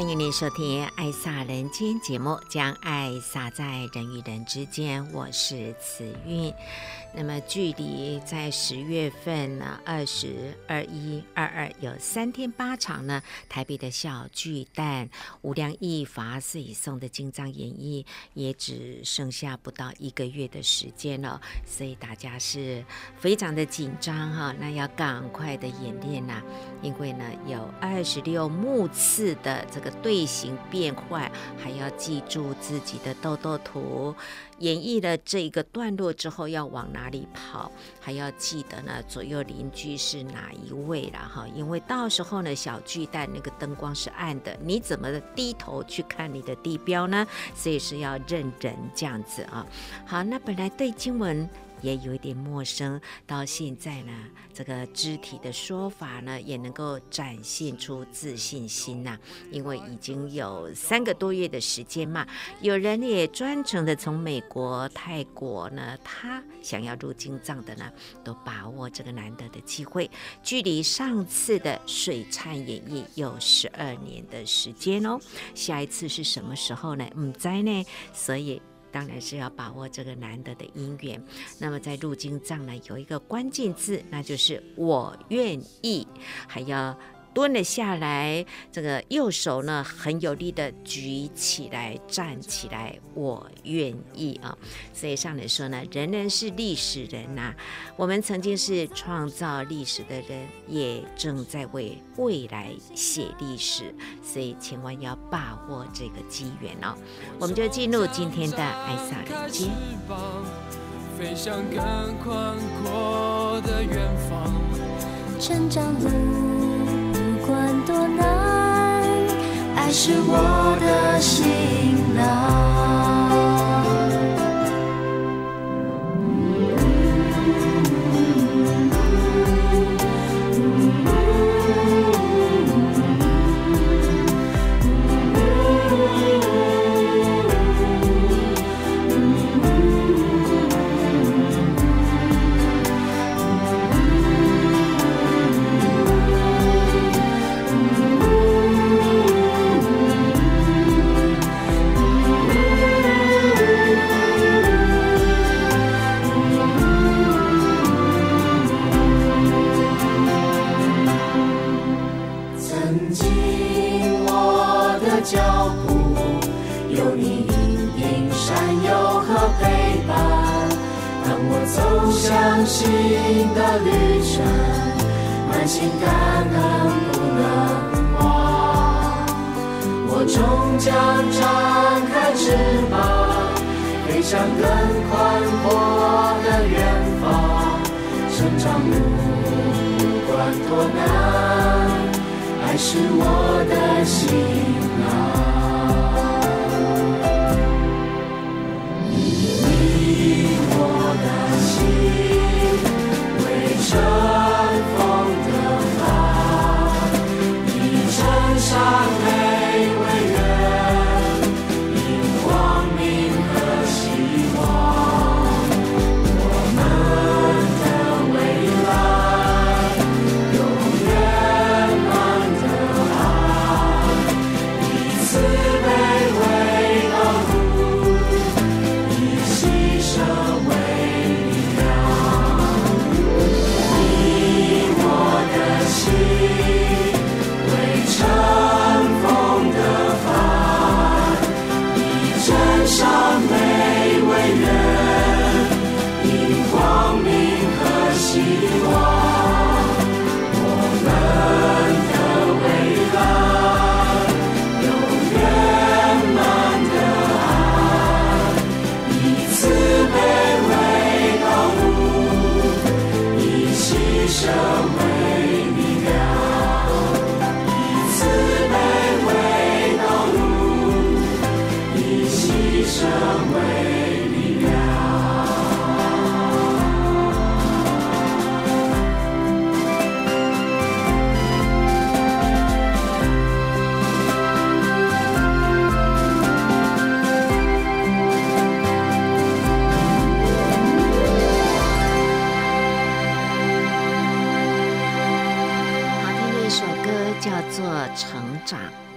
欢迎您收听《爱撒人间》节目，将爱撒在人与人之间。我是慈韵。那么，距离在十月份呢，二十二一、二二有三天八场呢。台北的小巨蛋，无量义法师已送的金藏演绎，也只剩下不到一个月的时间了，所以大家是非常的紧张哈。那要赶快的演练呐，因为呢有二十六目次的这个队形变换，还要记住自己的豆豆图。演绎了这个段落之后要往哪里跑，还要记得呢左右邻居是哪一位了哈，因为到时候呢小巨蛋那个灯光是暗的，你怎么低头去看你的地标呢？所以是要认人这样子啊。好，那本来对经文。也有一点陌生，到现在呢，这个肢体的说法呢，也能够展现出自信心呐、因为已经有三个多月的时间嘛，有人也专程的从美国、泰国呢，他想要入经藏的呢，都把握这个难得的机会。距离上次的水忏演绎有十二年的时间哦，下一次是什么时候呢？唔知呢，所以。当然是要把握这个难得的姻缘。那么在入金藏呢，有一个关键字，那就是我愿意，还要。蹲了下来，这个右手呢很有力的举起来，站起来，我愿意啊！所以上来说呢，人人是历史人呐、啊，我们曾经是创造历史的人，也正在为未来写历史，所以千万要把握这个机缘哦。我们就进入今天的爱洒人间。飞向更宽阔的远方，成长路。不管多难，爱是我的行囊。新的旅程，满心感恩不能忘。我终将展开翅膀，飞向更宽阔的远方。成长路不管多难，爱是我的信仰。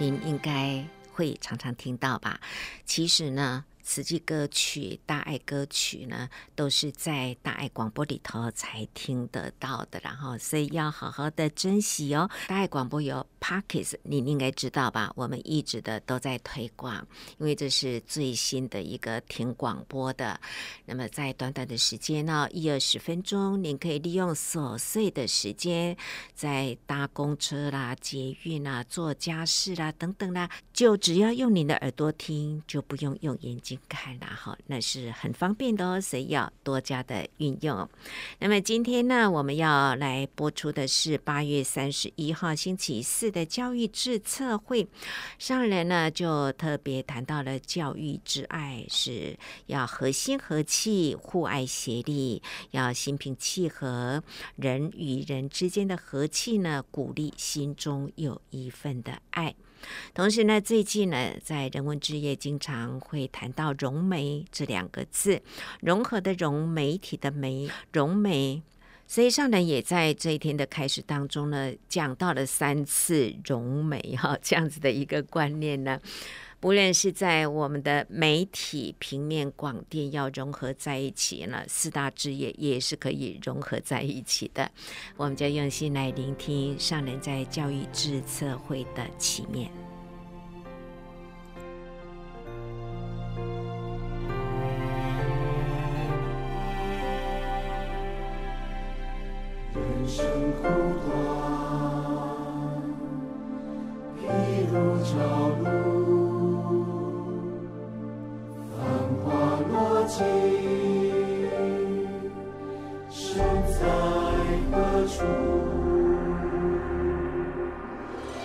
您应该会常常听到吧？其实呢。慈济歌曲、大爱歌曲呢，都是在大爱广播里头才听得到的，然后所以要好好的珍惜哦。大爱广播有 Podcast，你应该知道吧？我们一直的都在推广，因为这是最新的一个听广播的。那么在短短的时间呢，一二十分钟，您可以利用琐碎的时间，在搭公车啦、捷运啦、做家事啦等等啦，就只要用您的耳朵听，就不用用眼睛。看啦，哈，那是很方便的哦，所以要多加的运用。那么今天呢，我们要来播出的是八月三十一号星期四的教育志测会。上人呢就特别谈到了教育之爱是要和心和气、互爱协力，要心平气和，人与人之间的和气呢，鼓励心中有一份的爱。同时呢，最近呢，在人文之夜经常会谈到“融媒”这两个字，融合的融，媒体的媒，融媒。所以上人也在这一天的开始当中呢，讲到了三次“融媒”哈，这样子的一个观念呢。无论是在我们的媒体、平面、广电要融合在一起呢，四大职业也是可以融合在一起的。我们就用心来聆听上人在教育志测会的启面。人生苦短，譬如朝今身在何处？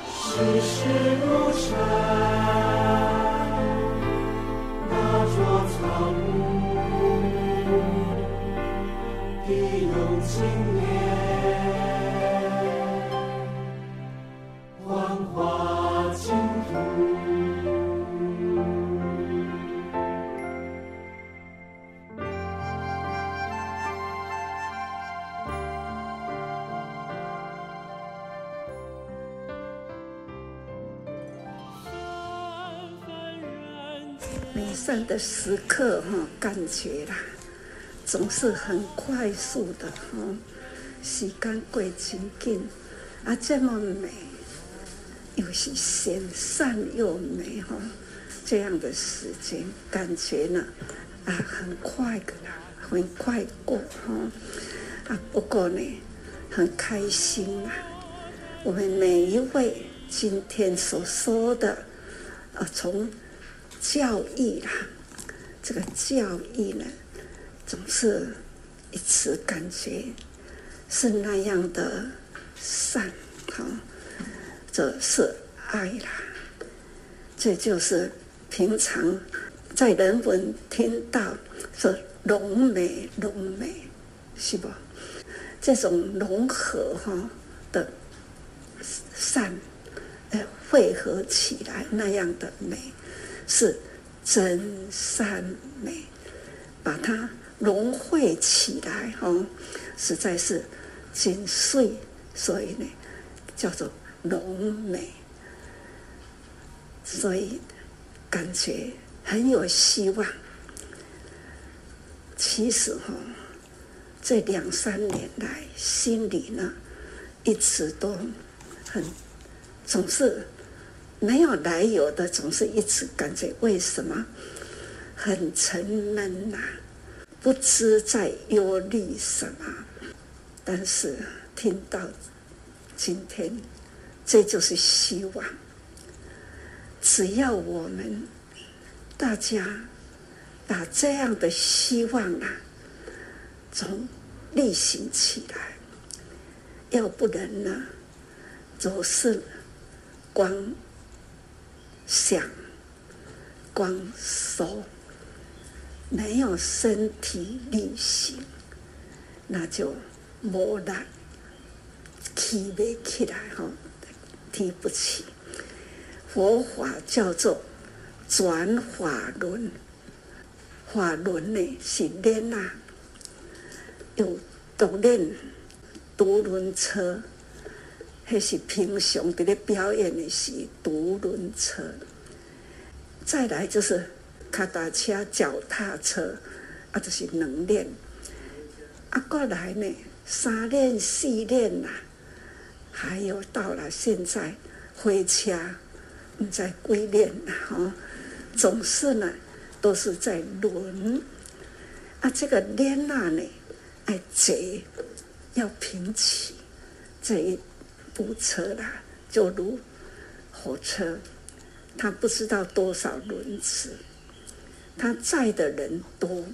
世事如尘，的时刻哈，感觉啦，总是很快速的哈，时间过真紧，啊，这么美，又是显善又美哈，这样的时间感觉呢，啊，很快的啦，很快过哈，啊，不过呢，很开心啊，我们每一位今天所说的，啊，从。教育啦，这个教育呢，总是一次感觉是那样的善，哈，这是爱啦。这就是平常在人文听到说融美融美，是不？这种融合哈的善，呃，汇合起来那样的美。是真善美，把它融汇起来哦，实在是精髓，所以呢，叫做融美，所以感觉很有希望。其实哈，这两三年来，心里呢，一直都很总是。没有来由的，总是一直感觉为什么很沉闷呐、不知在忧虑什么。但是听到今天，这就是希望。只要我们大家把这样的希望啊，从力行起来，要不然呢，总是光想、光说，没有身体力行，那就无力提不起来哈，提不起。佛法叫做转法轮，法轮呢是练啊，有独练独轮车，迄是平常伫咧表演的是独轮车。再来就是脚踏车、脚踏车，啊，就是能练。啊，过来呢，三练四练啦，还有到了现在火车。在归练哈，总是呢，都是在轮啊。这个练那呢，哎，这要平起这一部车啦，就如火车，它不知道多少轮次，它载的人多，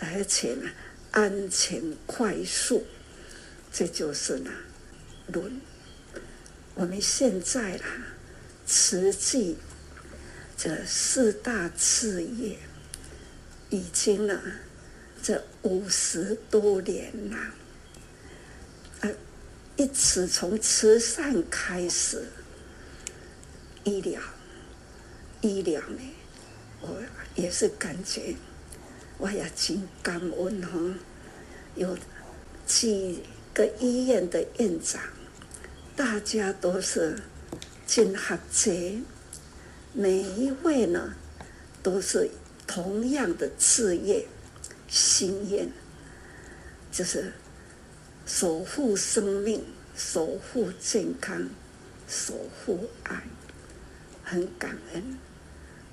而且呢，安全快速，这就是呢，轮。我们现在啦。实际这四大事业已经呢这五十多年了，一直从慈善开始，医疗，医疗呢，我也是感觉我也真感恩哈，有几个医院的院长，大家都是。真合格，每一位呢，都是同样的志业心愿，就是守护生命、守护健康、守护爱，很感恩。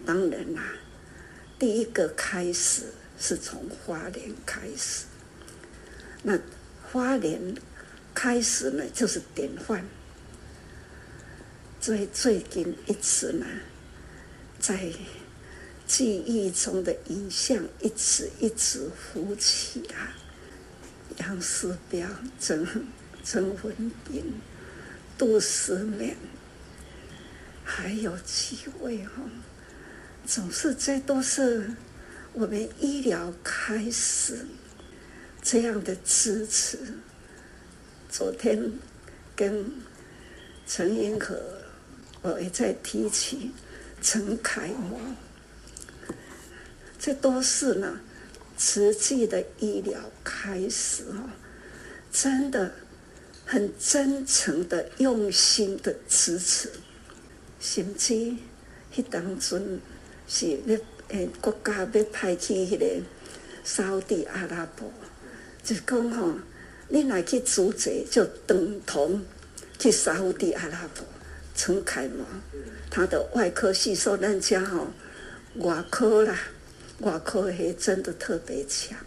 当然啦，第一个开始是从花莲开始，那花莲开始呢，就是典范。最最近一次呢，在记忆中的影像一直一直浮起啊，杨思标、曾曾文斌、杜思勉，还有几位哈，总是这都是我们医疗开始这样的支持。昨天跟陈银河。我也在提起陈凯模，这都是呢，实际的医疗开始哦，真的很真诚的、用心的支持。甚至迄当阵是咧诶国家要派去迄个沙地阿拉伯，就讲吼，你若去主持，就等同去沙地阿拉伯。陈凯模，他的外科系说人家吼，外科啦，外科还真的特别强，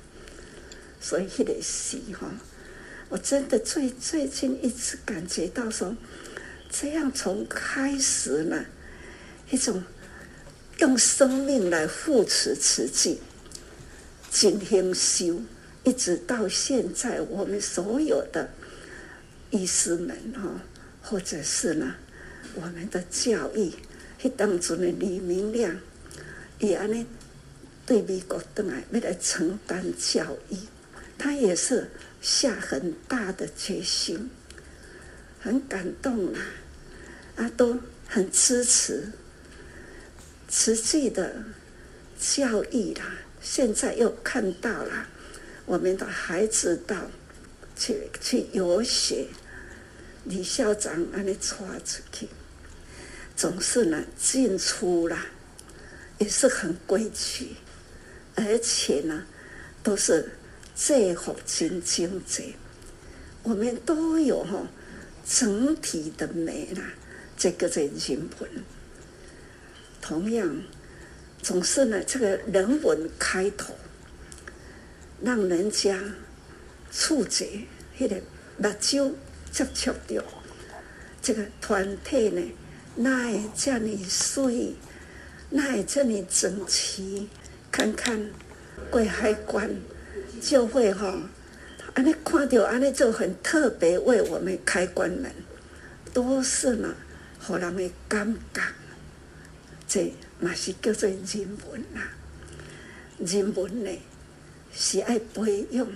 所以迄个戏哈，我真的最最近一直感觉到说，这样从开始呢，一种用生命来扶持慈济，进行修，一直到现在，我们所有的医师们哈，或者是呢。我们的教育，迄当中的李明亮，也安尼对美国回来要来承担教育，他也是下很大的决心，很感动啊，啊，都很支持持续的教育啦。现在又看到了我们的孩子到去去游学，李校长安尼带出去。总是呢，进出啦，也是很规矩，而且呢，都是最好精精者。我们都有哈整体的美啦，这个在人文。同样，总是呢，这个人文开头，让人家触觉，那个目睭接触到这个团体呢。那会这里水，那会这里整齐。看看过海关就会哈，安尼看到安尼就很特别为我们开关门，都是呢，互人的感觉，这嘛是叫做人文呐、啊。人文呢是爱培养，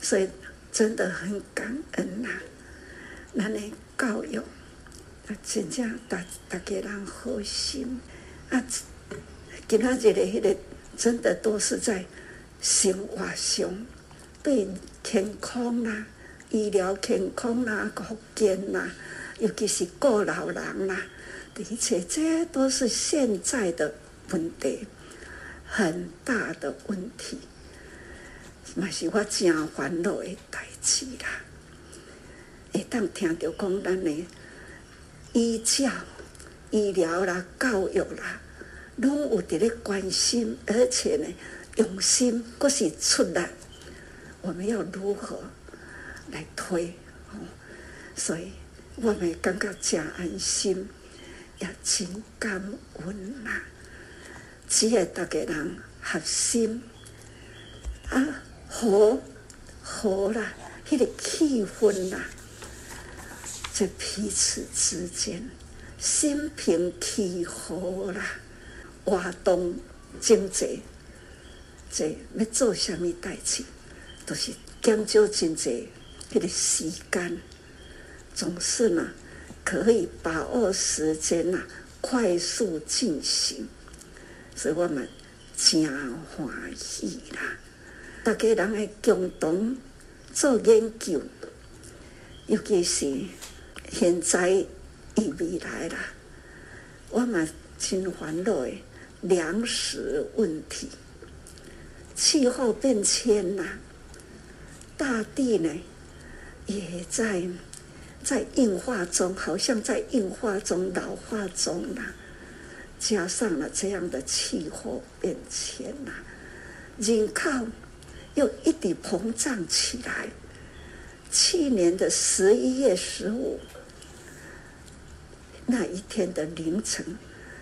所以真的很感恩呐、啊。咱的教育，啊，真正大大家人好心啊，今仔日的迄个真的都是在生活上对健康啦、医疗健康啦、啊、福建啦，尤其是过老人啦，的确，这都是现在的问题，很大的问题，嘛是我真烦恼的代志啦。会当听到讲咱的医教、医疗啦、教育啦，拢有伫咧关心，而且呢，用心，阁是出力。我们要如何来推？哦，所以我们感觉真安心，也真感恩呐。只要大家人合心啊，和和啦，迄个气氛啦。在彼此之间，心平气和啦，活动经济，这要做什么代志，都是减少真济，迄个时间，总是呢可以把握时间呐，快速进行，所以我们真欢喜啦！大家人爱共同做研究，尤其是。现在与未来啦，我嘛真烦恼的粮食问题，气候变迁呐，大地呢也在在硬化中，好像在硬化中、老化中啦。加上了这样的气候变迁呐，人口又一底膨胀起来。去年的十一月十五。那一天的凌晨，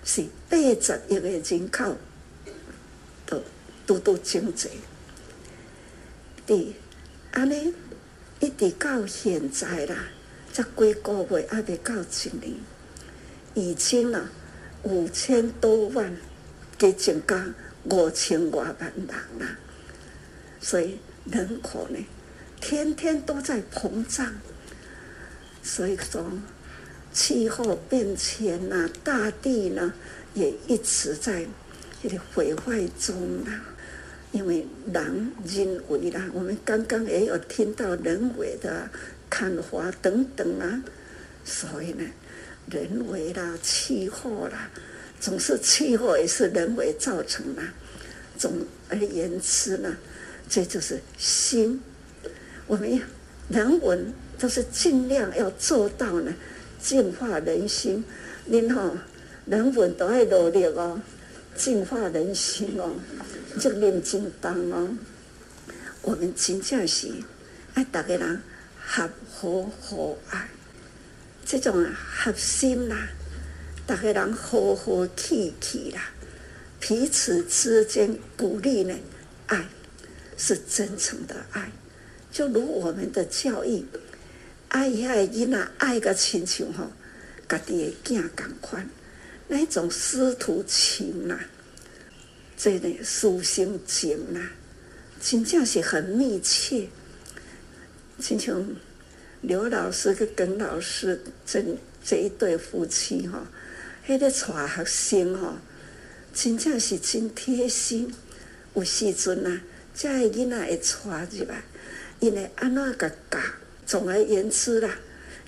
是八十亿的人口都都都经济的，安尼一直到现在啦，才几个月还没到一年，已经了五千多万，加增加五千多万人啦，所以人口呢，天天都在膨胀，所以说。气候变迁呐、大地呢也一直在这个毁坏中啊。因为人人为啦，我们刚刚也有听到人为的砍伐等等啊，所以呢，人为啦，气候啦，总是气候也是人为造成的。总而言之呢，这就是心。我们人文都是尽量要做到呢。净化人心，您吼人文都爱努力哦，净化人心哦，责任真重哦。我们真正是爱大家人合和和爱，这种合心啦，大家人和和气气啦，彼此之间鼓励呢，爱是真诚的爱，就如我们的教育。爱一爱囡仔，爱个亲像吼，家己的囝共款，那种师徒情呐、啊，这个师生情呐、啊，真正是很密切。亲像刘老师跟耿老师这这一对夫妻吼，迄个带学生吼，真正是真贴心。有时阵啊，这个囡仔会带入来，因为安怎个教？总而言之啦，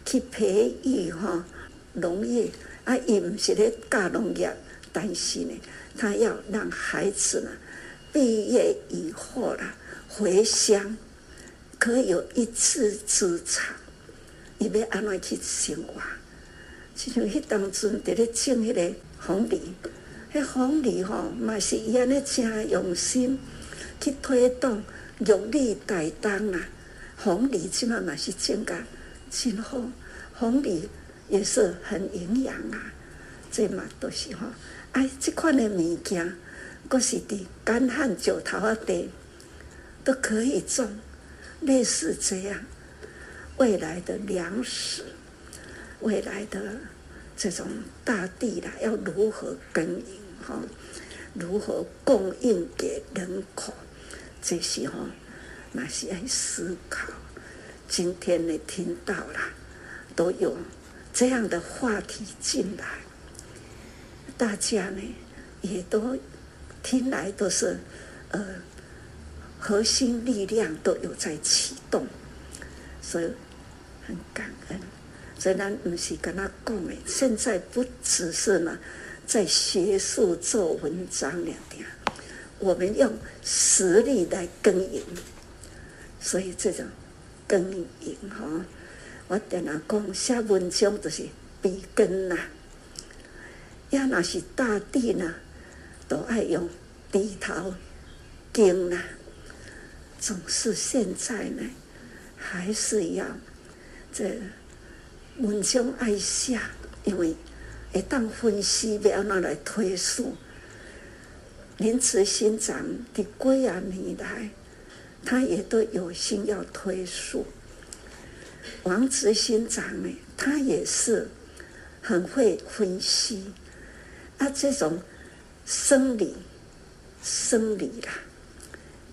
去培育哈农业啊，伊毋是咧教农业，但是呢，他要让孩子呢毕业以后啦回乡，可有一技之长，伊要安怎去生活？就像迄当阵伫咧种迄个凤梨，迄凤梨吼嘛是伊安尼诚用心去推动玉里台东啦。红梨起码嘛是种个真好，红梨也是很营养啊，这嘛都是哈。哎，这款的物件，搁是伫干旱石头啊地都可以种，类似这样，未来的粮食，未来的这种大地啦，要如何耕耘哈？如何供应给人口？这些哈，那些爱思考。今天呢，听到了，都有这样的话题进来，大家呢也都听来都是呃。核心力量都有在启动，所以很感恩。所以咱不是跟他讲诶，现在不只是呢在学术做文章了点，我们用实力来耕耘。所以这种耕耘哈，我跟他讲写文章就是笔耕呐，要那是大地呐，都爱用低头耕呐。总是现在呢，还是要这文章爱写，因为一旦分析，不要拿来推述。莲池新长的归啊，你来，他也都有心要推述。王执行长呢，他也是很会分析，啊，这种生理，生理啦。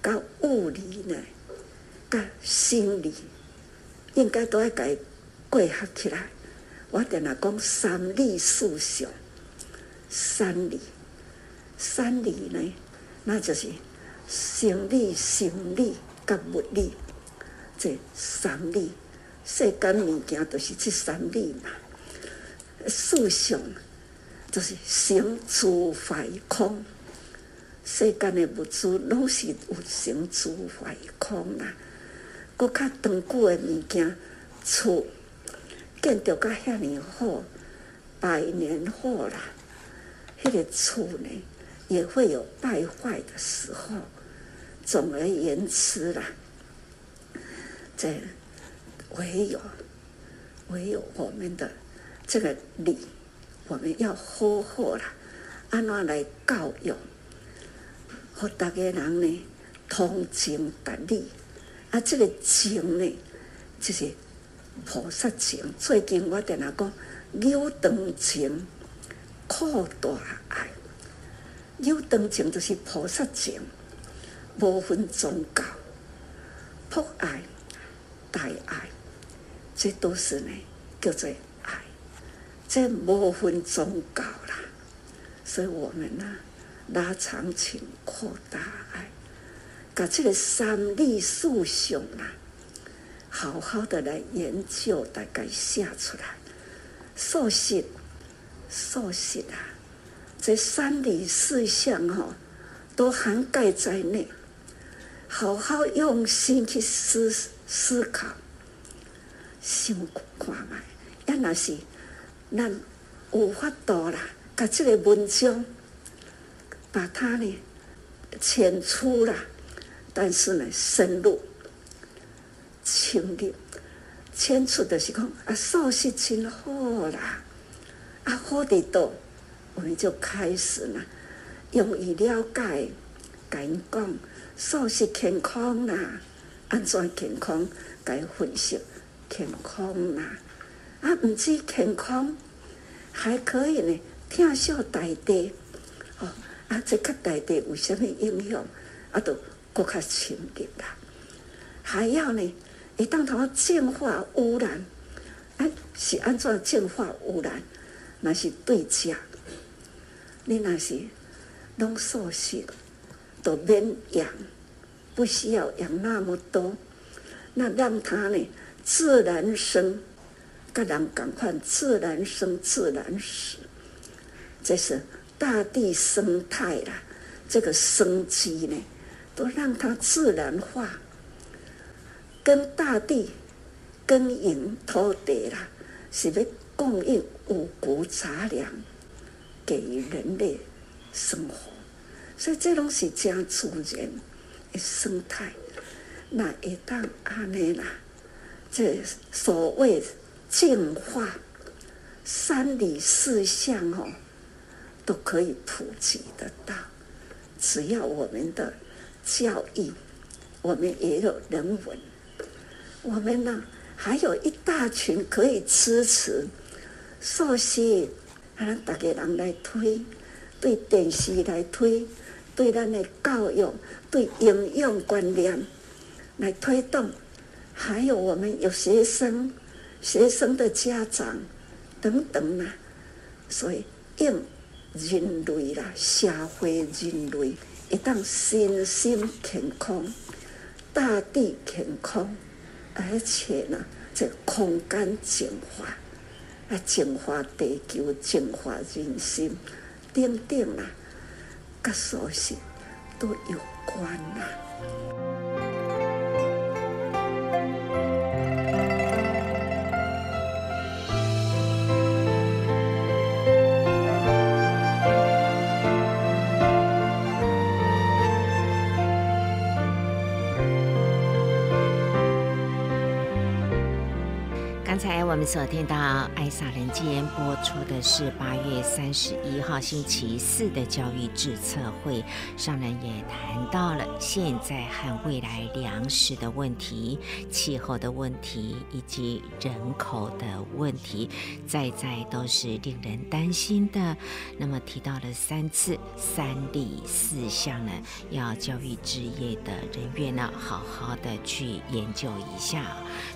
甲物理呢，甲心理，应该都要该结合起来。我定来讲三理四想，三理，三理呢，那就是生理、心理甲物理，这三理，世间物件都是这三理嘛。思想就是生住坏空。世间的物质拢是有生住坏空啦，搁较长久的物件，厝建筑甲遐尔好，百年好啦，迄个厝呢也会有败坏的时候。总而言之啦，这唯有唯有我们的这个理，我们要好好啦，安怎来教育？和大家人呢，通情达理，啊，这个情呢，就是菩萨情。最近我在那讲，有长情，扩大爱。有长情就是菩萨情，无分宗教，博爱、大爱，这都是呢叫做爱。这无分宗教啦，所以我们呢。拉长情，扩大爱，把这个三理四象啊，好好的来研究，大概写出来。熟悉，熟悉啊，这三理四象哈，都涵盖在内。好好用心去思思考，想看嘛，要那是咱有法度啦，把这个文章。把它呢浅出了，但是呢深入、清理、浅出的是讲啊，熟悉真好啦，啊好的多，我们就开始啦，用以了解，跟讲素食健康啦，安怎健康，该分析健康啦，啊毋止健康，还可以呢，听小大地，哦。啊，这个大地有啥物影响？啊，都更加清楚啦。还要呢，一旦它净化污染，哎，是安怎净化污染？那是对食。你那是拢素食，都免养，不需要养那么多，那让它呢自然生，个人赶快自然生自然死，这是。大地生态啦，这个生机呢，都让它自然化，跟大地耕耘土地啦，是要供应五谷杂粮给人类生活，所以这东西讲自然的生态，那一旦安尼啦，这所谓净化三理四象哦。都可以普及得到，只要我们的教育，我们也有人文，我们呢还有一大群可以支持，所以让大家人来推，对电视来推，对咱的教育，对营养观念来推动，还有我们有学生、学生的家长等等啊，所以用人类啦，社会人类一旦身心健康。大地健康，而且呢，这空间净化，啊，净化地球，净化人心，等等啊，跟所有都有关啊。我们所听到《爱撒人间》播出的是八月三十一号星期四的教育智策会，上人也谈到了现在和未来粮食的问题、气候的问题以及人口的问题，在在都是令人担心的。那么提到了三次三立四项呢，要教育职业的人员呢，好好的去研究一下，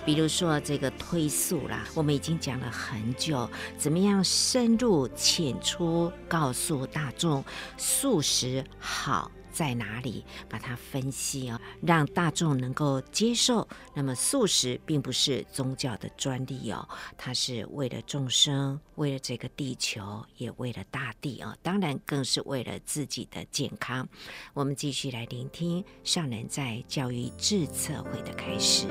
比如说这个推素啦。我们已经讲了很久，怎么样深入浅出告诉大众素食好在哪里，把它分析哦，让大众能够接受。那么素食并不是宗教的专利哦，它是为了众生，为了这个地球，也为了大地哦，当然更是为了自己的健康。我们继续来聆听上人在教育智策会的开始。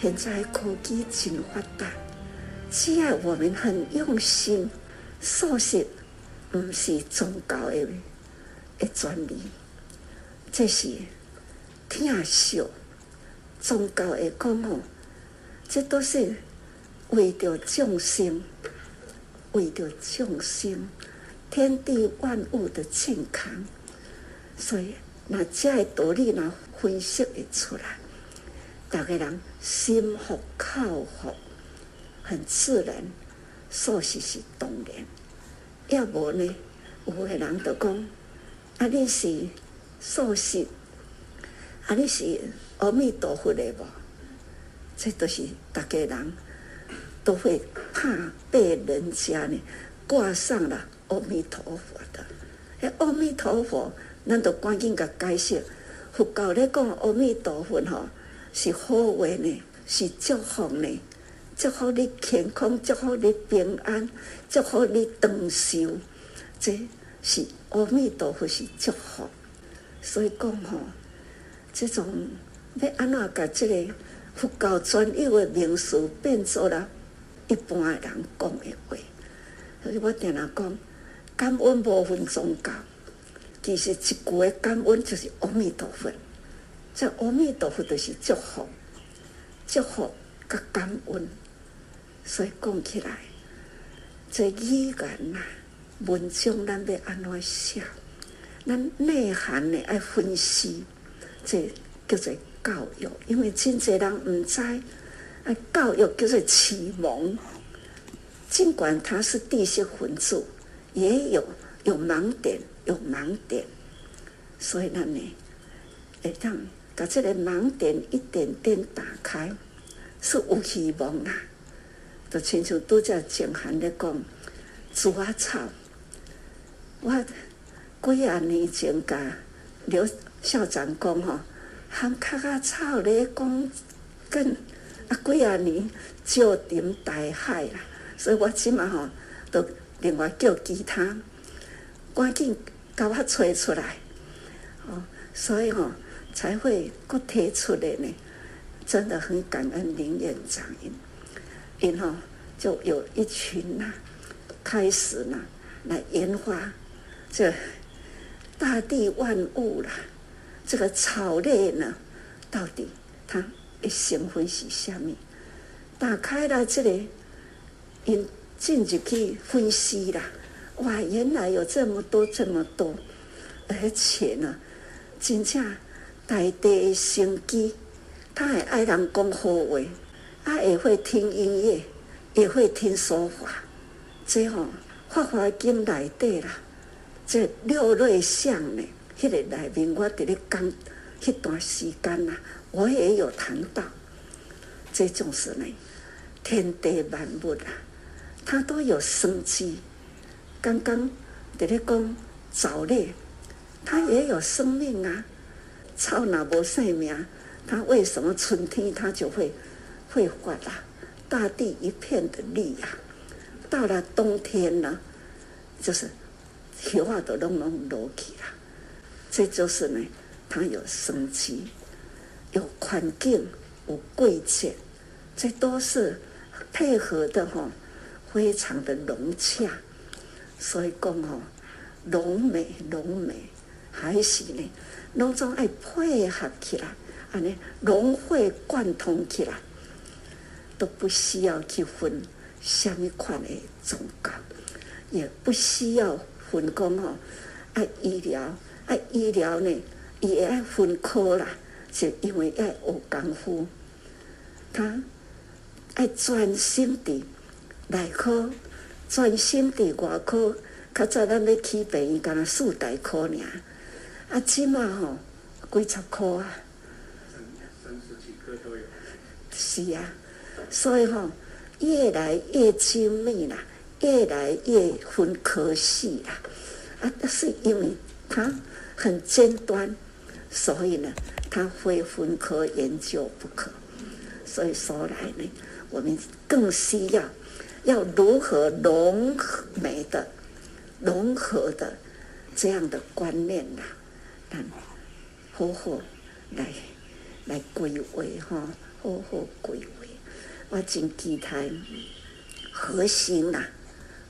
现在科技真发达，只要我们很用心。素食不是宗教的的专利，这是听说宗教的讲哦，这都是为着众生，为着众生，天地万物的健康，所以那这个道理呢，分析会出来，大家人心服口服，很自然。素食是当然，要无呢？有个人就讲：啊，你是素食，啊，你是阿弥陀佛的无？这都是大家人都会怕被人家呢挂上了阿弥陀佛的。哎，阿弥陀佛，咱就赶紧甲解释。佛教咧讲阿弥陀佛吼，是好话呢，是祝福呢。祝福你健康，祝福你平安，祝福你长寿，这是阿弥陀佛是祝福。所以讲吼，这种要安怎甲这个佛教专有的名词变做了一般人讲的话。所以我定常讲，感恩无分宗教，其实一句的感恩就是阿弥陀佛。这阿弥陀佛就是祝福，祝福甲感恩。所以讲起来，这语言呐、啊，文章咱要安怎写？咱内涵呢爱分析，这叫做教育。因为真侪人唔知，啊，教育叫做启蒙。尽管他是知识分子，也有有盲点，有盲点。所以咱呢，会当把这个盲点一点点打开，是有希望啦。就亲像拄则静涵咧讲，猪仔草，我几啊年前甲刘校长讲吼，含脚仔草咧讲，跟啊几啊年就临大海啦，所以我即马吼都另外叫其他，赶紧甲我找出来，哦，所以吼才会搁提出来呢，真的很感恩林院长。然后就有一群呐、开始呢来研发这大地万物啦，这个草类呢，到底它一成分是什么？打开了这里，因进去去分析啦，哇，原来有这么多这么多，而且呢，真正大地的生机，他会爱人讲好话。他也会听音乐，也会听说法，这吼、哦《法华经》内底啦，这六类相呢，迄、个内面我伫咧讲，迄段时间呐，我也有谈到，这种是呢，天地万物啊，它都有生机。刚刚伫咧讲藻类，它也有生命啊。草哪无生命，它为什么春天它就会？会发啦，大地一片的绿呀、啊。到了冬天呢，就是雪花都拢拢落去了。这就是呢，它有生机，有环境，有季节，这都是配合的哈、非常的融洽。所以讲哦，浓美浓美，还是呢，拢总爱配合起来，安尼融会贯通起来。都不需要去分什么款的宗教，也不需要分工哦。爱医疗，爱医疗呢，也爱分科啦，是因为爱学功夫。他爱专心的内科，专心的外科。较早咱要去病院，干那四大科尔。啊，起码吼几十颗啊。三十几科都有。是啊。所以哈，越来越精密啦，越来越分科系啦，啊，那是因为它很尖端，所以呢，它非分科研究不可。所以说来呢，我们更需要要如何融合美的、融合的这样的观念啦，好好来来归位哈，好好归位。我真期待核心呐、啊，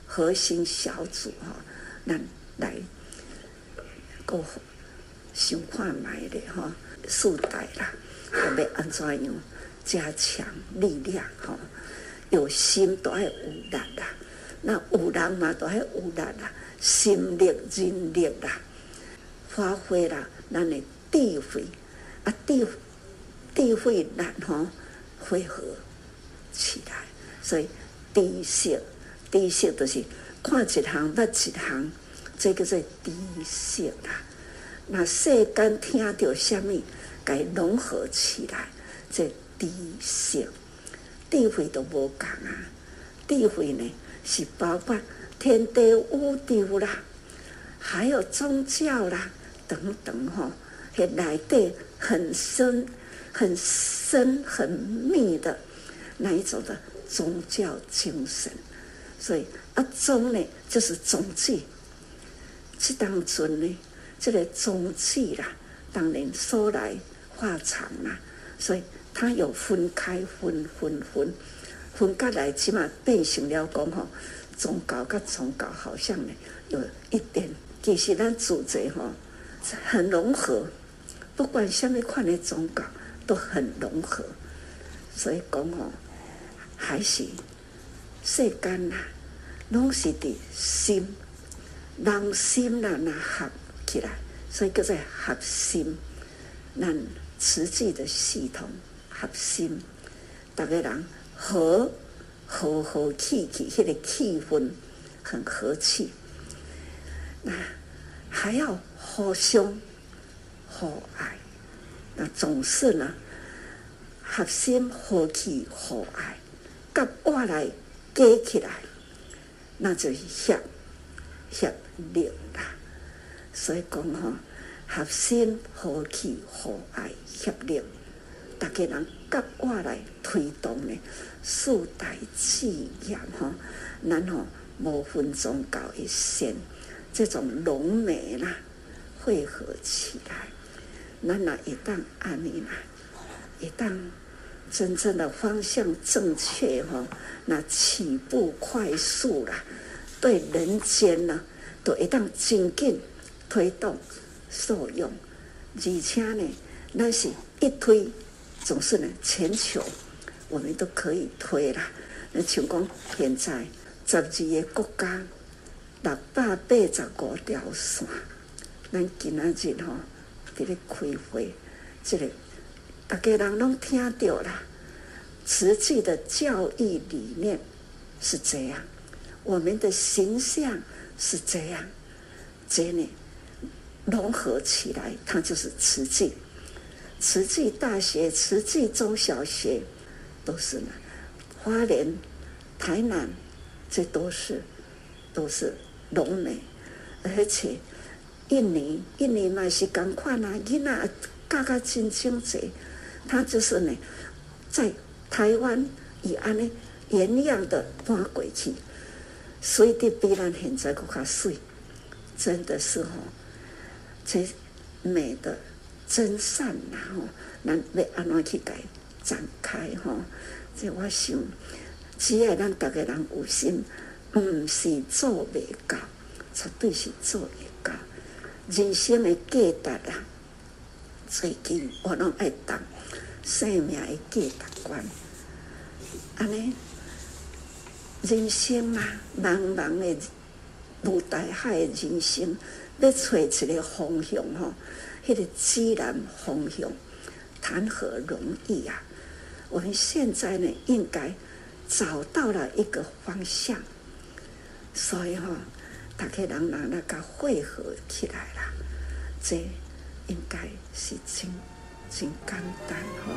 核心小组哈、哦，咱来个想看卖的哈，四代啦，要安怎样加强力量哈、有心都要有力啦，那有人嘛都要有力啦，心力、人力啦，发挥了，咱的智慧啊，智智慧力哈，汇合。起来，所以知识，知识就是看一行捌一行，这个是知识啦。那世间听到什么，该融合起来，这知识，智慧都无讲啊。智慧呢，是包括天地宇宙啦，还有宗教啦等等哈，迄内底很深、很深、很密的。那一种的宗教精神，所以啊宗呢就是宗旨，这当中呢这个宗旨啦，当然说来话长啦，所以它有分开分分分分开来，起码变成了讲吼，宗教跟宗教好像呢有一点，其实咱组织吼很融合，不管什么款的宗教都很融合，所以讲哦。还是世间呐，拢是的心，人心呐那合起来，所以叫做合心。咱实际的系统合心，大家人和和和气气，迄个气氛很和气。那还要互相互爱，那总是呢，合心合气互爱。甲我来加起来，那就是协协力啦。所以讲吼，合心、合气、和爱、协力，大家人甲我来推动呢，四大志业吼，然后无分宗教一线，这种浓美啦，汇合起来，咱若一旦安尼啦，一旦真正的方向正确哈，那起步快速啦，对人间呢，都会当紧紧推动受用，而且呢，那是一推，总是呢全球我们都可以推啦。那像讲现在十二个国家六百八十五条线，咱今仔日吼伫咧开会，这个。大家人拢听到了，慈济的教育理念是这样，我们的形象是这样，这呢融合起来，它就是慈济。慈济大学、慈济中小学都是呢，花莲、台南，这都是都是龙美，而且印尼印尼嘛是共款啊，囡仔教教真清济。他就是呢，在台湾以安呢原样的搬过去，所以的比咱现在更加水，真的是吼，这美的真善呐吼，咱要安怎去改展开吼？这我想，只要咱大家人有心，唔是做未到，绝对是做。人生的价值啊，最近我拢爱当。生命的价值观，安尼人生啊，茫茫的如大海的人生，要找一个方向吼，迄个自然方向，谈何容易啊！我们现在呢，应该找到了一个方向，所以吼，大家人人那个汇合起来了，这应该是真。真简单哈。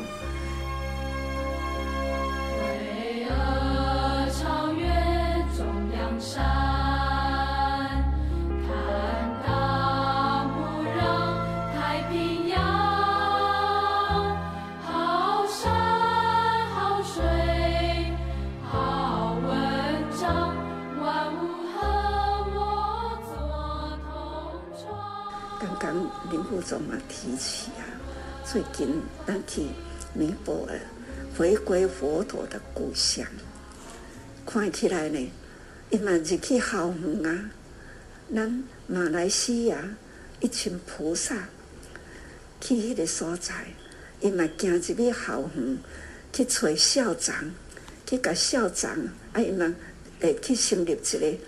林副总嘛提起啊。最近咱去尼泊尔，回归佛陀的故乡，看起来呢，伊嘛是去校园啊。咱马来西亚一群菩萨去迄个所在，伊嘛行入去校园去找校长，去甲校长啊，伊嘛会去成立一个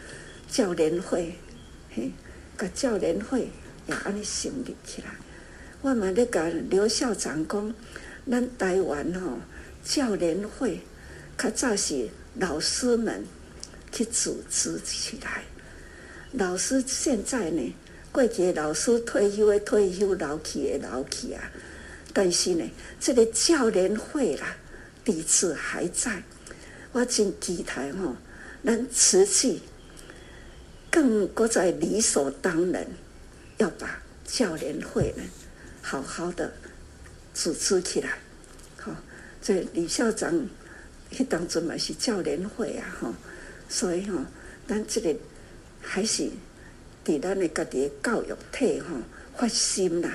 教联会，嘿，甲教联会也安尼成立起来。我嘛咧甲刘校长讲，咱台湾吼教联会，较早是老师们去组织起来。老师现在呢，过去老师退休的退休，老去的老去啊。但是呢，这个教联会啦，底子还在。我真期待吼，咱慈济更搁在理所当然，要把教联会呢。好好的组织起来，好，这李校长去当中嘛是教联会啊，哈，所以哈，咱这个还是在咱的家己的教育体哈发心啦，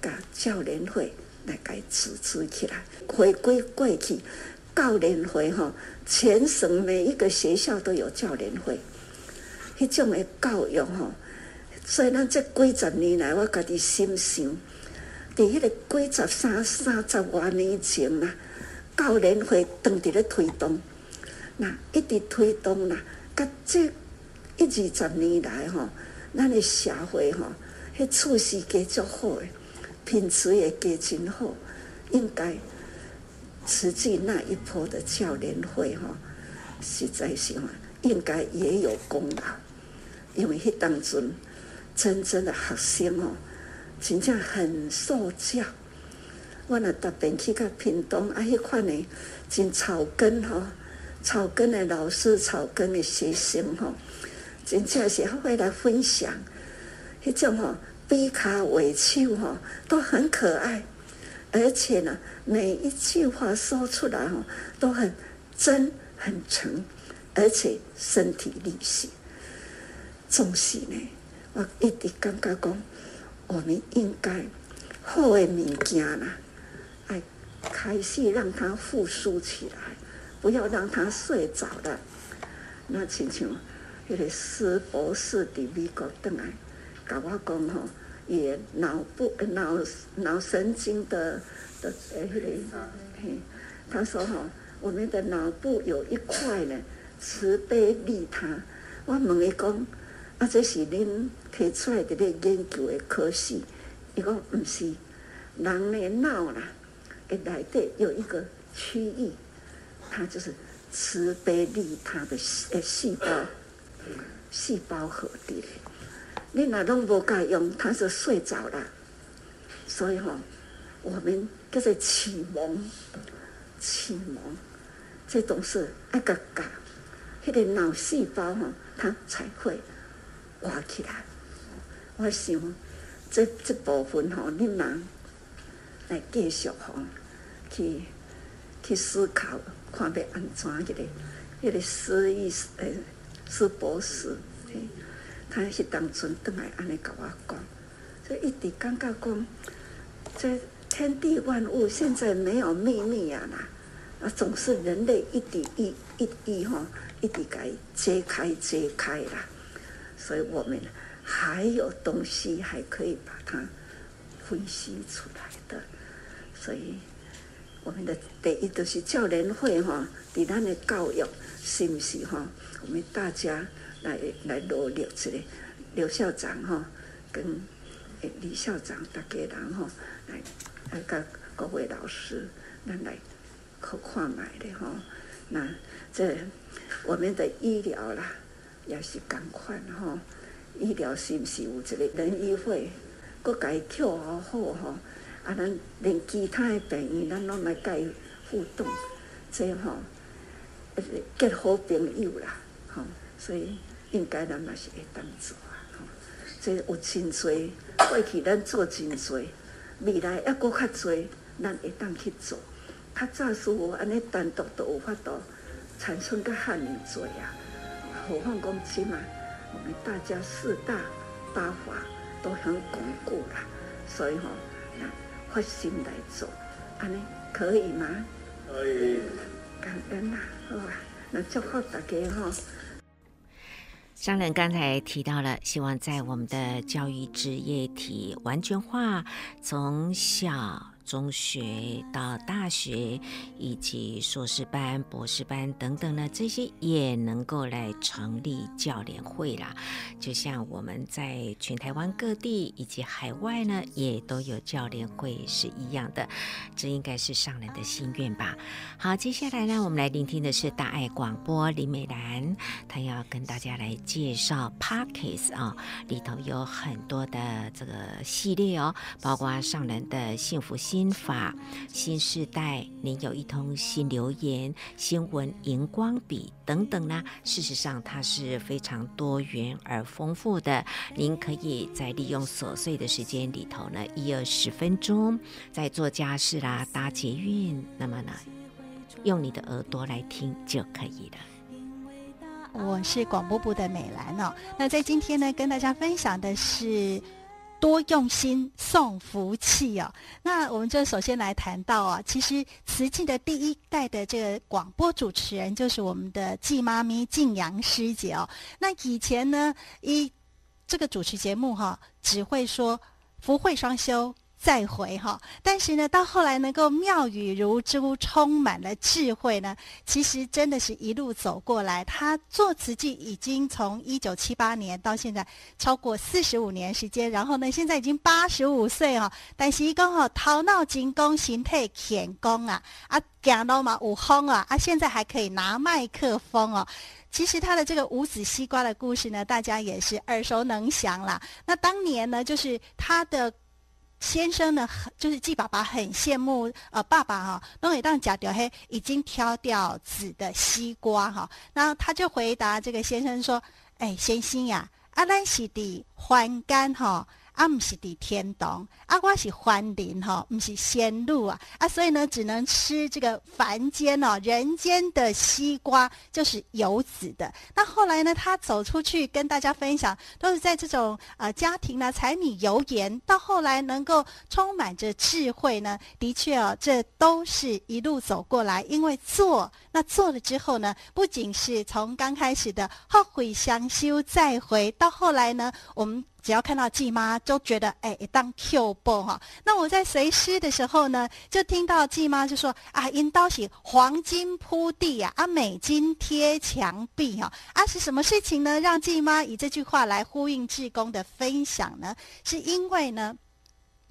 甲教联会来该组织起来，回归过去，教联会哈，全省每一个学校都有教联会，迄种的教育哈，所以咱这几十年来，我家己心想。伫迄个几十三三十外年前啦，教联会当伫咧推动，那一直推动啦，甲这一二十年来吼，咱的社会吼，迄处事加足好诶，品质也加真好，应该慈济那一波的教联会吼，实在是吼，应该也有功劳，因为迄当阵真正的学生哦。真正很受教，我若特别去个屏东，啊，迄款呢，真草根吼，草根的老师、草根的学生吼，真正是会来分享，迄种吼，比卡尾手吼，都很可爱，而且呢，每一句话说出来吼，都很真、很诚，而且身体力行。总是呢，我一直感觉讲。我们应该好的物件啦，爱开始让它复苏起来，不要让它睡着了。那亲像迄个施博士伫美国回来，甲我讲吼，伊脑部脑脑神经的的诶迄个，嘿，他说吼，我们的脑部有一块呢，慈悲利他。我问伊讲，啊，这是恁提出来的咧研究的科系？伊讲毋是，人的脑啦，诶内底有一个区域，它就是。慈悲利他的诶细胞，细胞核的，你哪拢无该用，他是睡着了。所以哈，我们叫做启蒙，启蒙，这种是爱个搞，迄个脑细胞哈，它才会活起来。我想这这部分哈，你们来继续哈，去去思考。看要安怎一个，迄个施医诶，思博士，他迄当阵倒来安尼甲我讲，所以一直感觉讲，这天地万物现在没有秘密啊啦，啊总是人类一点一一滴吼，一直该揭开揭开啦，所以我们还有东西还可以把它分析出来的，所以。我们的第一就是教联会哈，对咱的教育是不是哈？我们大家来来努力这个刘校长哈，跟李校长大家人哈，来来跟各位老师咱来可看买的哈。那这我们的医疗啦，也是共款吼。医疗是不是有一个人医会，各该跳好好吼。啊，咱连其他的病院，咱拢来甲伊互动，这样吼、结好朋友啦，吼、所以应该咱嘛是会当做啊，吼，这有真侪，过去咱做真侪，未来抑佫较侪，咱会当去做。较早时候安尼单独都有法度产生个遐尼侪啊，何况讲起码，我们大家四大八法都很巩固啦，所以吼、哦。发心来做，安尼可以吗？可以。感恩呐，好啊，那祝福大家哈。上人刚才提到了，希望在我们的教育职业体完全化，从小。中学到大学，以及硕士班、博士班等等呢，这些也能够来成立教联会啦。就像我们在全台湾各地以及海外呢，也都有教联会是一样的。这应该是上人的心愿吧。好，接下来呢，我们来聆听的是大爱广播林美兰，她要跟大家来介绍 Parkes 啊，里头有很多的这个系列哦，包括上人的幸福心。心法新时代，您有一通新留言，新闻荧光笔等等呢。事实上，它是非常多元而丰富的。您可以在利用琐碎的时间里头呢，一二十分钟，在做家事啦、搭捷运，那么呢，用你的耳朵来听就可以了。我是广播部的美兰哦。那在今天呢，跟大家分享的是。多用心送福气哦，那我们就首先来谈到啊，其实慈济的第一代的这个广播主持人就是我们的季妈咪静阳师姐哦。那以前呢，一这个主持节目哈，只会说福慧双修。再回哈，但是呢，到后来能够妙语如珠，充满了智慧呢。其实真的是一路走过来，他做慈济已经从一九七八年到现在超过四十五年时间，然后呢，现在已经八十五岁哦。但是一讲哦，头脑精工，形态健工啊，啊，行路嘛有风啊，啊，现在还可以拿麦克风哦。其实他的这个五子西瓜的故事呢，大家也是耳熟能详啦。那当年呢，就是他的。先生呢，很就是季爸爸很羡慕，呃，爸爸哈、哦，都会当假掉黑已经挑掉籽的西瓜哈、哦，然后他就回答这个先生说：“哎，先生呀，阿兰西的欢干哈，啊，不是地天堂，啊，我是凡人哈，不是仙路啊，啊，所以呢，只能吃这个凡间哦，人间的西瓜，就是有籽的。那后来呢，他走出去跟大家分享，都是在这种呃家庭呢，柴米油盐，到后来能够充满着智慧呢，的确哦，这都是一路走过来，因为做，那做了之后呢，不仅是从刚开始的后悔相修再回，到后来呢，我们。只要看到季妈，就觉得哎，当 Q 波哈。那我在随师的时候呢，就听到季妈就说啊，因刀是黄金铺地呀，啊，美金贴墙壁哈，啊，是什么事情呢？让季妈以这句话来呼应志工的分享呢？是因为呢，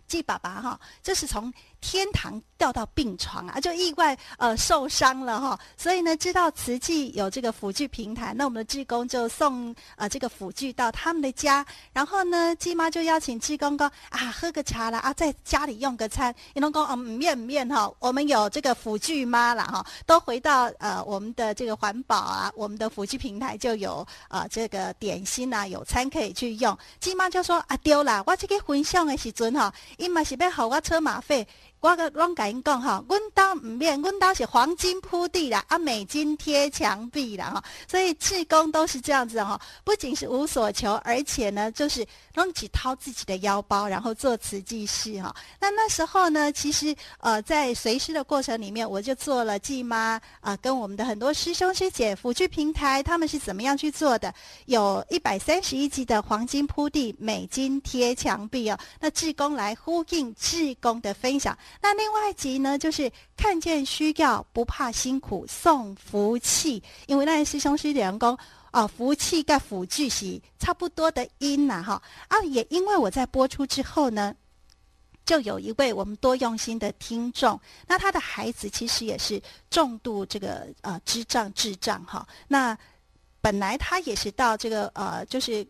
季爸爸哈，这是从。天堂掉到病床啊，就意外呃受伤了哈，所以呢，知道慈济有这个辅具平台，那我们的志工就送呃这个辅具到他们的家，然后呢，鸡妈就邀请志工说啊喝个茶啦啊，在家里用个餐，你能讲嗯面面哈，我们有这个辅具妈了哈，都回到呃我们的这个环保啊，我们的辅具平台就有呃这个点心啊，有餐可以去用，鸡妈就说啊丢啦，我这个分享的时阵哈，伊嘛是要付我车马费。我个拢甲因讲哈，阮兜唔免，阮兜是黄金铺地啦，啊美金贴墙壁啦哈，所以志工都是这样子哈，不仅是无所求，而且呢，就是拢起掏自己的腰包，然后做慈济事哈。那那时候呢，其实呃在随师的过程里面，我就做了季妈啊、呃，跟我们的很多师兄师姐辅具平台，他们是怎么样去做的？有一百三十一级的黄金铺地，美金贴墙壁哦。那志工来呼应志工的分享。那另外一集呢，就是看见需要不怕辛苦送福气，因为那些师兄师姐员工啊，福气跟福具是差不多的音呐，哈啊，也因为我在播出之后呢，就有一位我们多用心的听众，那他的孩子其实也是重度这个呃智障智障哈，那本来他也是到这个呃就是。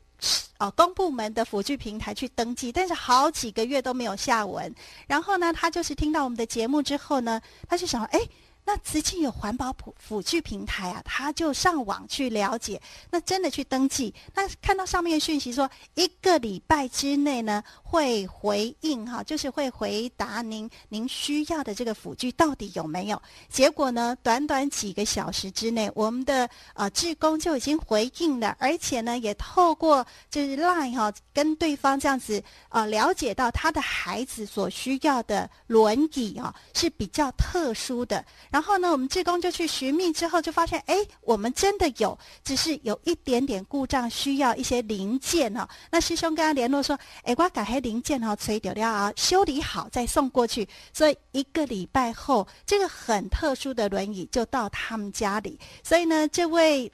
哦，公部门的辅具平台去登记，但是好几个月都没有下文。然后呢，他就是听到我们的节目之后呢，他就想，哎。那慈济有环保辅辅具平台啊，他就上网去了解，那真的去登记，那看到上面讯息说，一个礼拜之内呢会回应哈，就是会回答您您需要的这个辅具到底有没有。结果呢，短短几个小时之内，我们的呃志工就已经回应了，而且呢也透过就是 Line 哈跟对方这样子呃了解到他的孩子所需要的轮椅啊是比较特殊的。然后呢，我们志工就去寻觅，之后就发现，哎，我们真的有，只是有一点点故障，需要一些零件哈、那师兄跟他联络说，哎，我改黑零件哈，吹掉掉啊，修理好再送过去。所以一个礼拜后，这个很特殊的轮椅就到他们家里。所以呢，这位。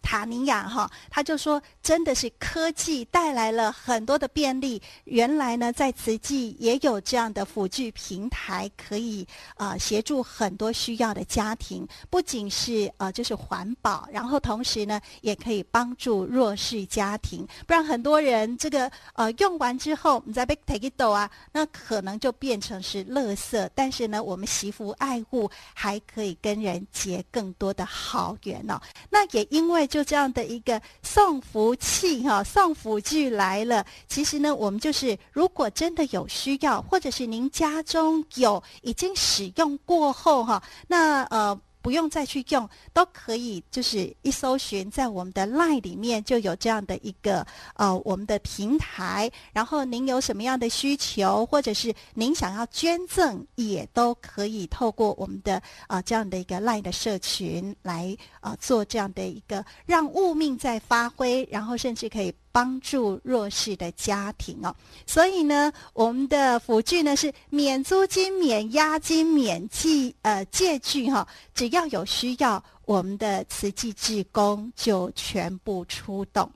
塔尼亚哈，他就说，真的是科技带来了很多的便利。原来呢，在慈济也有这样的辅具平台，可以、呃、协助很多需要的家庭，不仅是呃就是环保，然后同时呢，也可以帮助弱势家庭。不然很多人这个呃用完之后，你再被 take it 啊，那可能就变成是垃圾。但是呢，我们惜福爱护，还可以跟人结更多的好缘哦。那也因为。就这样的一个送福器哈，送福具来了。其实呢，我们就是如果真的有需要，或者是您家中有已经使用过后哈，那呃。不用再去用，都可以，就是一搜寻，在我们的 LINE 里面就有这样的一个呃我们的平台。然后您有什么样的需求，或者是您想要捐赠，也都可以透过我们的啊、呃、这样的一个 LINE 的社群来啊、呃、做这样的一个让物命在发挥，然后甚至可以。帮助弱势的家庭哦，所以呢，我们的辅具呢是免租金、免押金、免借呃借据哈，只要有需要，我们的慈济志工就全部出动。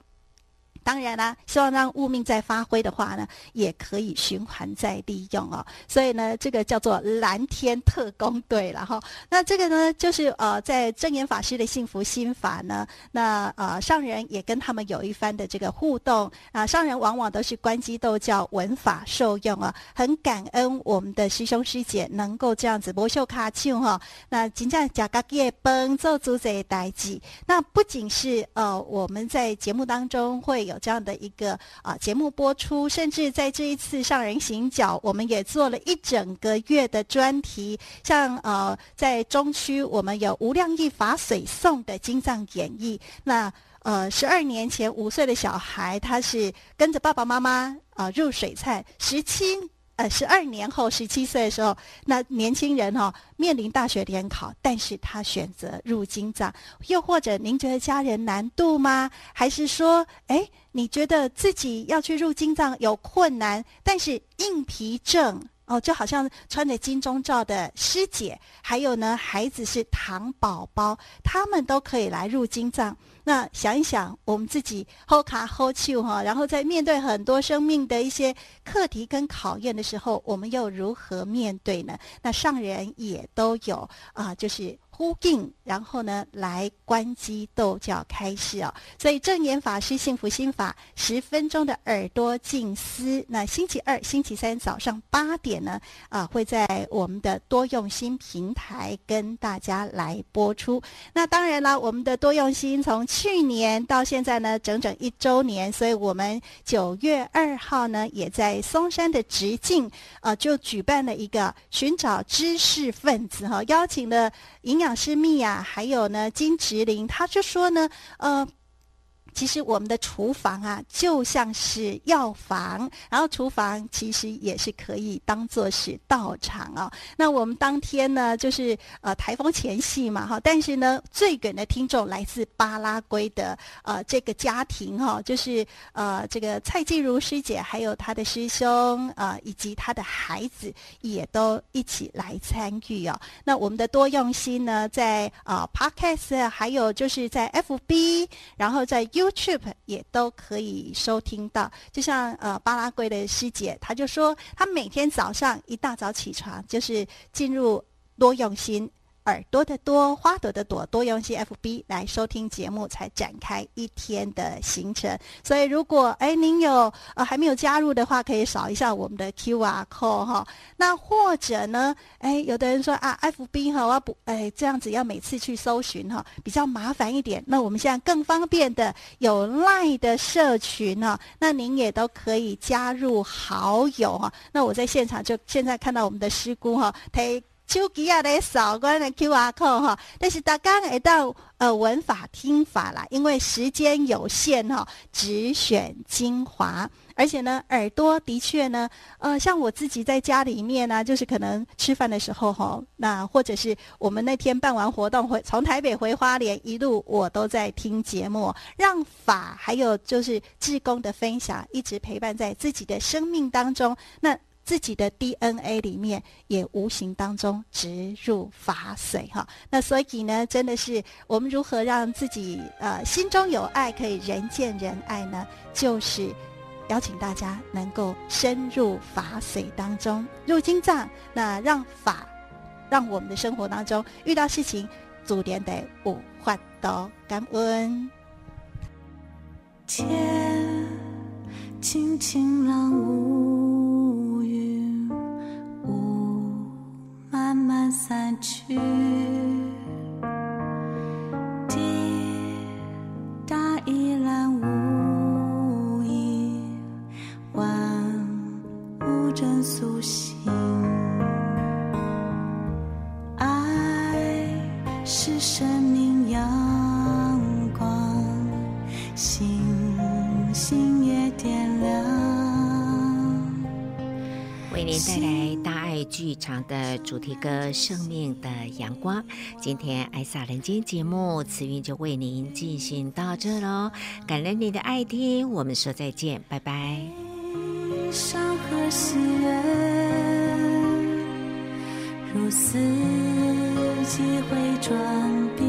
当然啦，希望让物命再发挥的话呢，也可以循环再利用哦。所以呢，这个叫做蓝天特工队了哈。那这个呢，就是呃，在证严法师的幸福心法呢，那呃上人也跟他们有一番的这个互动啊。上人往往都是关机斗教，闻法受用啊，很感恩我们的师兄师姐能够这样子博秀卡丘哈。那真正假个夜崩做主宰代志。那不仅是呃我们在节目当中会有。有这样的一个啊节目播出，甚至在这一次上人行脚，我们也做了一整个月的专题，像呃在中区我们有无量义法水颂的经藏演绎，那呃十二年前五岁的小孩他是跟着爸爸妈妈啊、入水菜十七。十二年后，十七岁的时候，那年轻人、哦、面临大学联考，但是他选择入经藏。又或者，您觉得家人难度吗？还是说，哎，你觉得自己要去入经藏有困难？但是硬皮症哦，就好像穿着金钟罩的师姐，还有呢，孩子是糖宝宝，他们都可以来入金藏。那想一想，我们自己 hold 卡 hold 住哈，然后在面对很多生命的一些课题跟考验的时候，我们又如何面对呢？那上人也都有啊，就是。呼应，然后呢，来关机斗教开示哦。所以证严法师幸福心法十分钟的耳朵静思，那星期二、星期三早上八点呢，啊，会在我们的多用心平台跟大家来播出。那当然了，我们的多用心从去年到现在呢，整整一周年，所以我们九月二号呢，也在松山的直径啊，就举办了一个寻找知识分子哈，邀请了营养。师密还有呢，金植林，他就说呢，呃。其实我们的厨房啊，就像是药房，然后厨房其实也是可以当做是道场哦。那我们当天呢，就是呃台风前夕嘛，哈，但是呢，最远的听众来自巴拉圭的呃这个家庭哈，就是呃这个蔡静茹师姐，还有她的师兄啊、呃，以及她的孩子也都一起来参与哦。那我们的多用心呢，在啊、Podcast，还有就是在 FB，然后在 U。YouTube 也都可以收听到，就像呃巴拉圭的师姐，她就说，她每天早上一大早起床，就是进入多用心。耳朵的多，花朵的朵，多用心 FB 来收听节目，才展开一天的行程。所以，如果哎您有呃还没有加入的话，可以扫一下我们的 QR code 哈。那或者呢，哎有的人说啊，FB 哈，我要不哎这样子要每次去搜寻哈，比较麻烦一点。那我们现在更方便的有 Line 的社群哈，那您也都可以加入好友哈。那我在现场就现在看到我们的师姑哈，他。手机啊，来扫关的 QR code 哈，但是大家会到呃文法听法啦，因为时间有限哈，只选精华。而且呢，耳朵的确呢，呃，像我自己在家里面呢、就是可能吃饭的时候哈，那或者是我们那天办完活动回从台北回花莲一路，我都在听节目，让法还有就是志工的分享一直陪伴在自己的生命当中。那。自己的 DNA 里面也无形当中植入法水哈，那所以呢，真的是我们如何让自己呃心中有爱，可以人见人爱呢？就是邀请大家能够深入法水当中，入经藏，那让法让我们的生活当中遇到事情，主点得无法度感恩。天轻轻让无慢散去，滴答一览无遗，万物正苏醒。爱是生命为您带来大爱剧场的主题歌《生命的阳光》。今天爱撒人间节目，慈云就为您进行到这喽。感恩您的爱听，我们说再见，拜拜。山河喜悦，如四季会转变，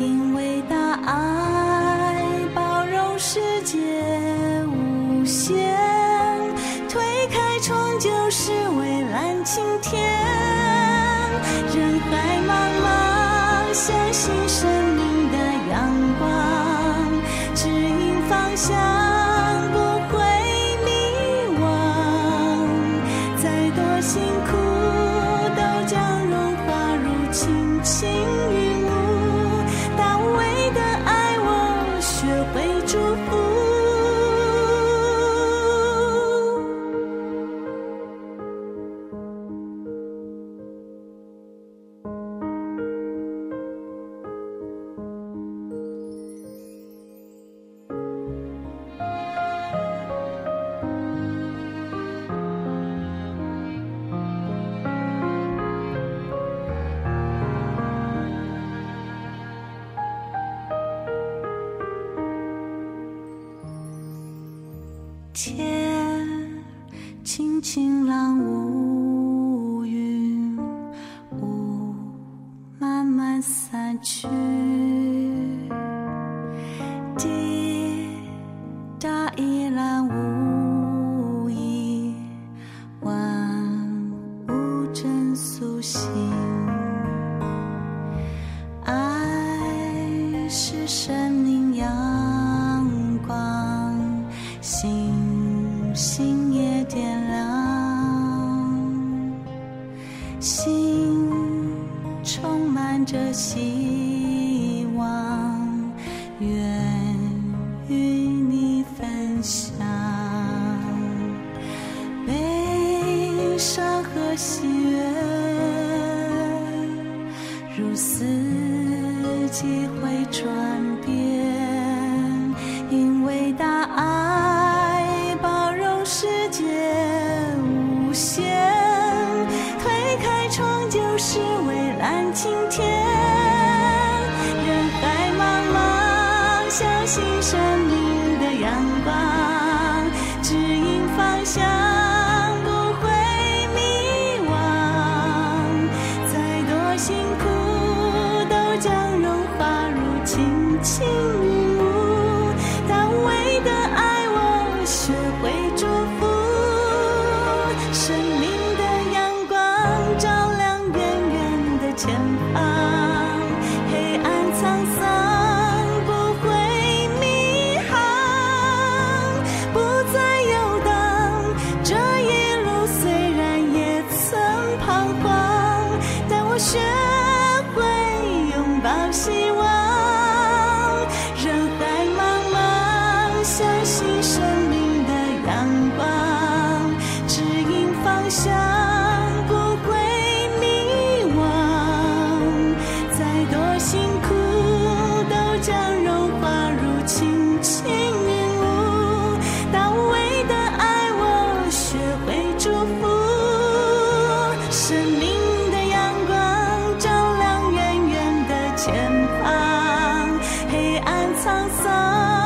因为大爱晴天，人海茫茫，相信生命的阳光，指引方向，星星也点亮心充满着希黑暗沧桑。